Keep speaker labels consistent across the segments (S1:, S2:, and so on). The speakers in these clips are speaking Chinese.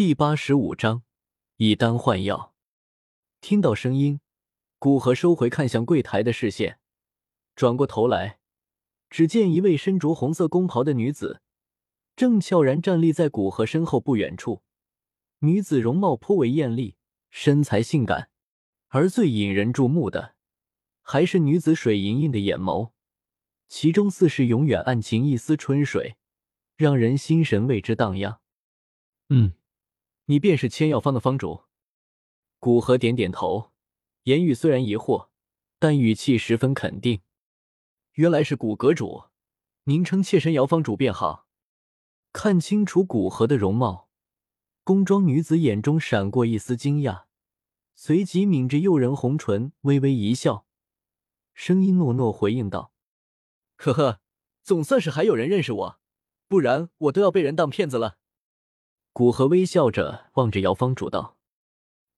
S1: 第八十五章以丹换药。听到声音，古河收回看向柜台的视线，转过头来，只见一位身着红色宫袍的女子正悄然站立在古河身后不远处。女子容貌颇为艳丽，身材性感，而最引人注目的还是女子水盈盈的眼眸，其中似是永远暗情一丝春水，让人心神为之荡漾。嗯。你便是千药方的方主，古河点点头，言语虽然疑惑，但语气十分肯定。原来是古阁主，您称妾身姚方主便好。看清楚古河的容貌，宫装女子眼中闪过一丝惊讶，随即抿着诱人红唇，微微一笑，声音糯糯回应道：“呵呵，总算是还有人认识我，不然我都要被人当骗子了。”古河微笑着望着姚方主道：“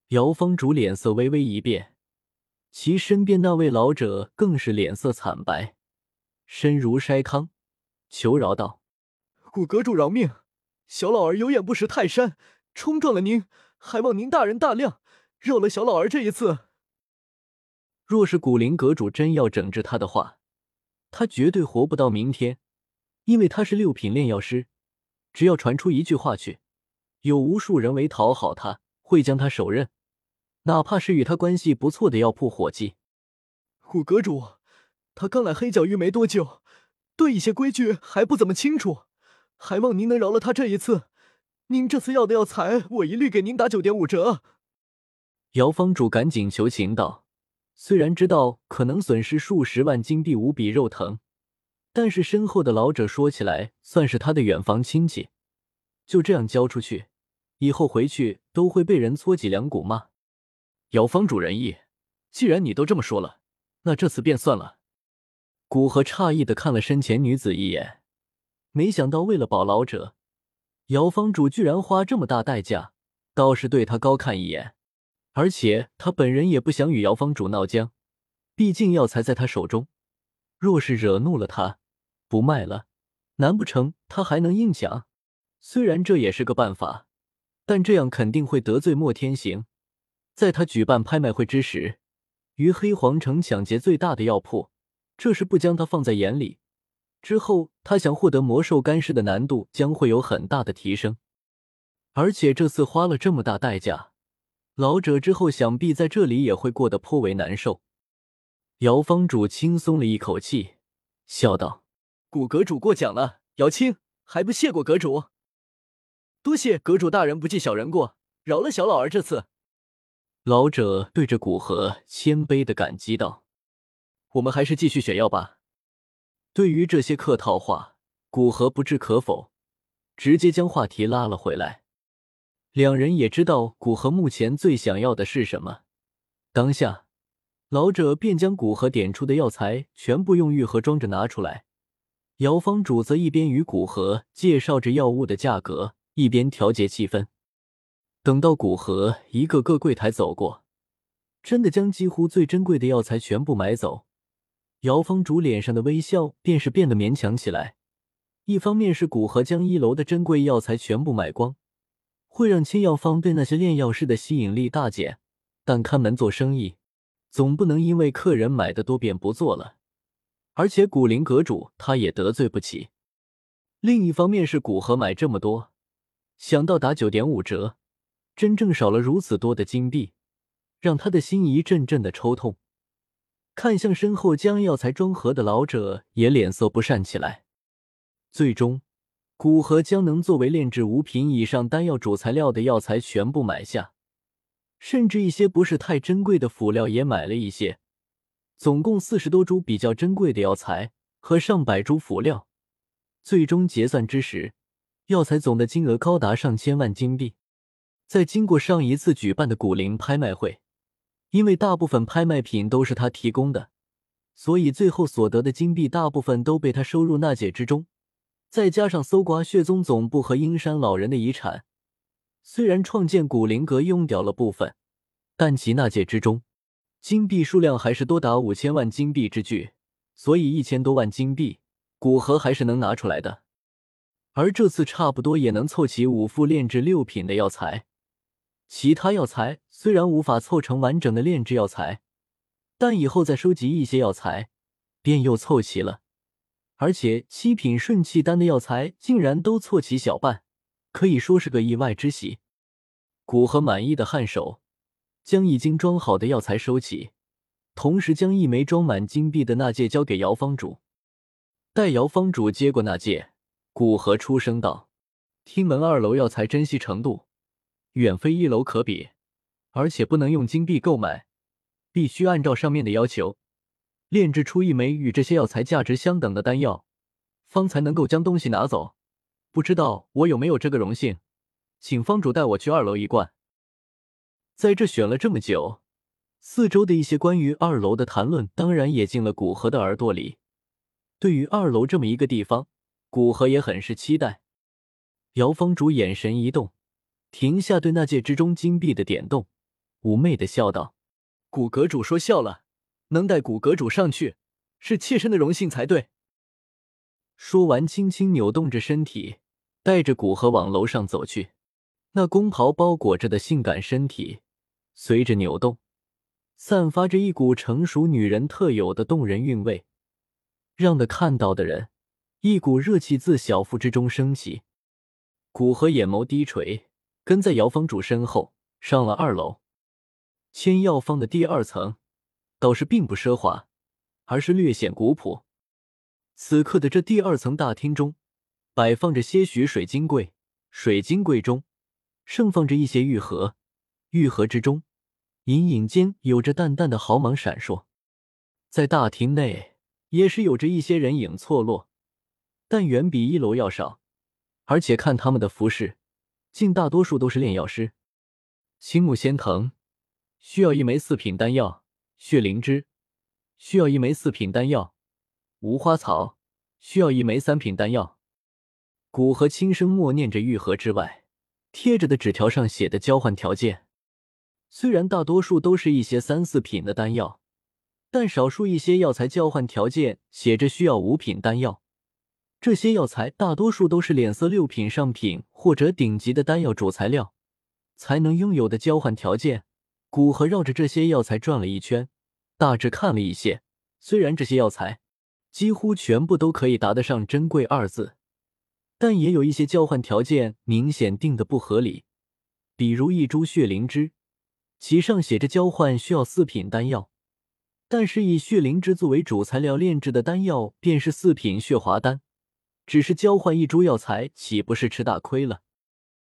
S1: 姚方主脸色微微一变，其身边那位老者更是脸色惨白，身如筛糠，求饶道：‘
S2: 古阁主饶命，小老儿有眼不识泰山，冲撞了您，还望您大人大量，饶了小老儿这一次。’
S1: 若是古灵阁主真要整治他的话，他绝对活不到明天，因为他是六品炼药师，只要传出一句话去。”有无数人为讨好他，会将他手刃，哪怕是与他关系不错的药铺伙计。
S2: 古阁主，他刚来黑角域没多久，对一些规矩还不怎么清楚，还望您能饶了他这一次。您这次要的药材，我一律给您打九点五折。
S1: 姚方主赶紧求情道：“虽然知道可能损失数十万金币，无比肉疼，但是身后的老者说起来算是他的远房亲戚，就这样交出去。”以后回去都会被人搓脊梁骨吗？姚方主仁义，既然你都这么说了，那这次便算了。古河诧异的看了身前女子一眼，没想到为了保老者，姚方主居然花这么大代价，倒是对他高看一眼。而且他本人也不想与姚方主闹僵，毕竟药材在他手中，若是惹怒了他，不卖了，难不成他还能硬抢？虽然这也是个办法。但这样肯定会得罪莫天行，在他举办拍卖会之时，于黑皇城抢劫最大的药铺，这是不将他放在眼里。之后他想获得魔兽干尸的难度将会有很大的提升，而且这次花了这么大代价，老者之后想必在这里也会过得颇为难受。姚方主轻松了一口气，笑道：“
S2: 古阁主过奖了，姚青还不谢过阁主。”多谢阁主大人不计小人过，饶了小老儿这次。
S1: 老者对着古河谦卑的感激道：“我们还是继续选药吧。”对于这些客套话，古河不置可否，直接将话题拉了回来。两人也知道古河目前最想要的是什么，当下老者便将古河点出的药材全部用玉盒装着拿出来。姚方主则一边与古河介绍着药物的价格。一边调节气氛，等到古河一个个柜台走过，真的将几乎最珍贵的药材全部买走，姚方主脸上的微笑便是变得勉强起来。一方面是古河将一楼的珍贵药材全部买光，会让千药方对那些炼药师的吸引力大减，但看门做生意，总不能因为客人买的多便不做了。而且古灵阁主他也得罪不起。另一方面是古河买这么多。想到打九点五折，真正少了如此多的金币，让他的心一阵阵的抽痛。看向身后将药材装盒的老者，也脸色不善起来。最终，古河将能作为炼制五品以上丹药主材料的药材全部买下，甚至一些不是太珍贵的辅料也买了一些，总共四十多株比较珍贵的药材和上百株辅料。最终结算之时。药材总的金额高达上千万金币，在经过上一次举办的古灵拍卖会，因为大部分拍卖品都是他提供的，所以最后所得的金币大部分都被他收入纳戒之中。再加上搜刮血宗总部和阴山老人的遗产，虽然创建古灵阁用掉了部分，但其纳戒之中金币数量还是多达五千万金币之巨，所以一千多万金币，古河还是能拿出来的。而这次差不多也能凑齐五副炼制六品的药材。其他药材虽然无法凑成完整的炼制药材，但以后再收集一些药材，便又凑齐了。而且七品顺气丹的药材竟然都凑齐小半，可以说是个意外之喜。古河满意的颔首，将已经装好的药材收起，同时将一枚装满金币的纳戒交给姚方主。待姚方主接过纳戒，古河出声道：“听闻二楼药材珍惜程度。”远非一楼可比，而且不能用金币购买，必须按照上面的要求炼制出一枚与这些药材价值相等的丹药，方才能够将东西拿走。不知道我有没有这个荣幸，请方主带我去二楼一观。在这选了这么久，四周的一些关于二楼的谈论，当然也进了古河的耳朵里。对于二楼这么一个地方，古河也很是期待。姚峰主眼神一动。停下对那戒之中金币的点动，妩媚的笑道：“古阁主说笑了，能带古阁主上去，是妾身的荣幸才对。”说完，轻轻扭动着身体，带着古河往楼上走去。那宫袍包裹着的性感身体，随着扭动，散发着一股成熟女人特有的动人韵味，让的看到的人一股热气自小腹之中升起。古河眼眸低垂。跟在姚方主身后上了二楼，千药方的第二层倒是并不奢华，而是略显古朴。此刻的这第二层大厅中，摆放着些许水晶柜，水晶柜中盛放着一些玉盒，玉盒之中隐隐间有着淡淡的毫芒闪烁。在大厅内也是有着一些人影错落，但远比一楼要少，而且看他们的服饰。竟大多数都是炼药师。青木仙藤需要一枚四品丹药，血灵芝需要一枚四品丹药，无花草需要一枚三品丹药。古河轻声默念着玉盒之外贴着的纸条上写的交换条件，虽然大多数都是一些三四品的丹药，但少数一些药材交换条件写着需要五品丹药。这些药材大多数都是脸色六品上品或者顶级的丹药主材料才能拥有的交换条件。古河绕着这些药材转了一圈，大致看了一些。虽然这些药材几乎全部都可以答得上“珍贵”二字，但也有一些交换条件明显定的不合理。比如一株血灵芝，其上写着交换需要四品丹药，但是以血灵芝作为主材料炼制的丹药便是四品血华丹。只是交换一株药材，岂不是吃大亏了？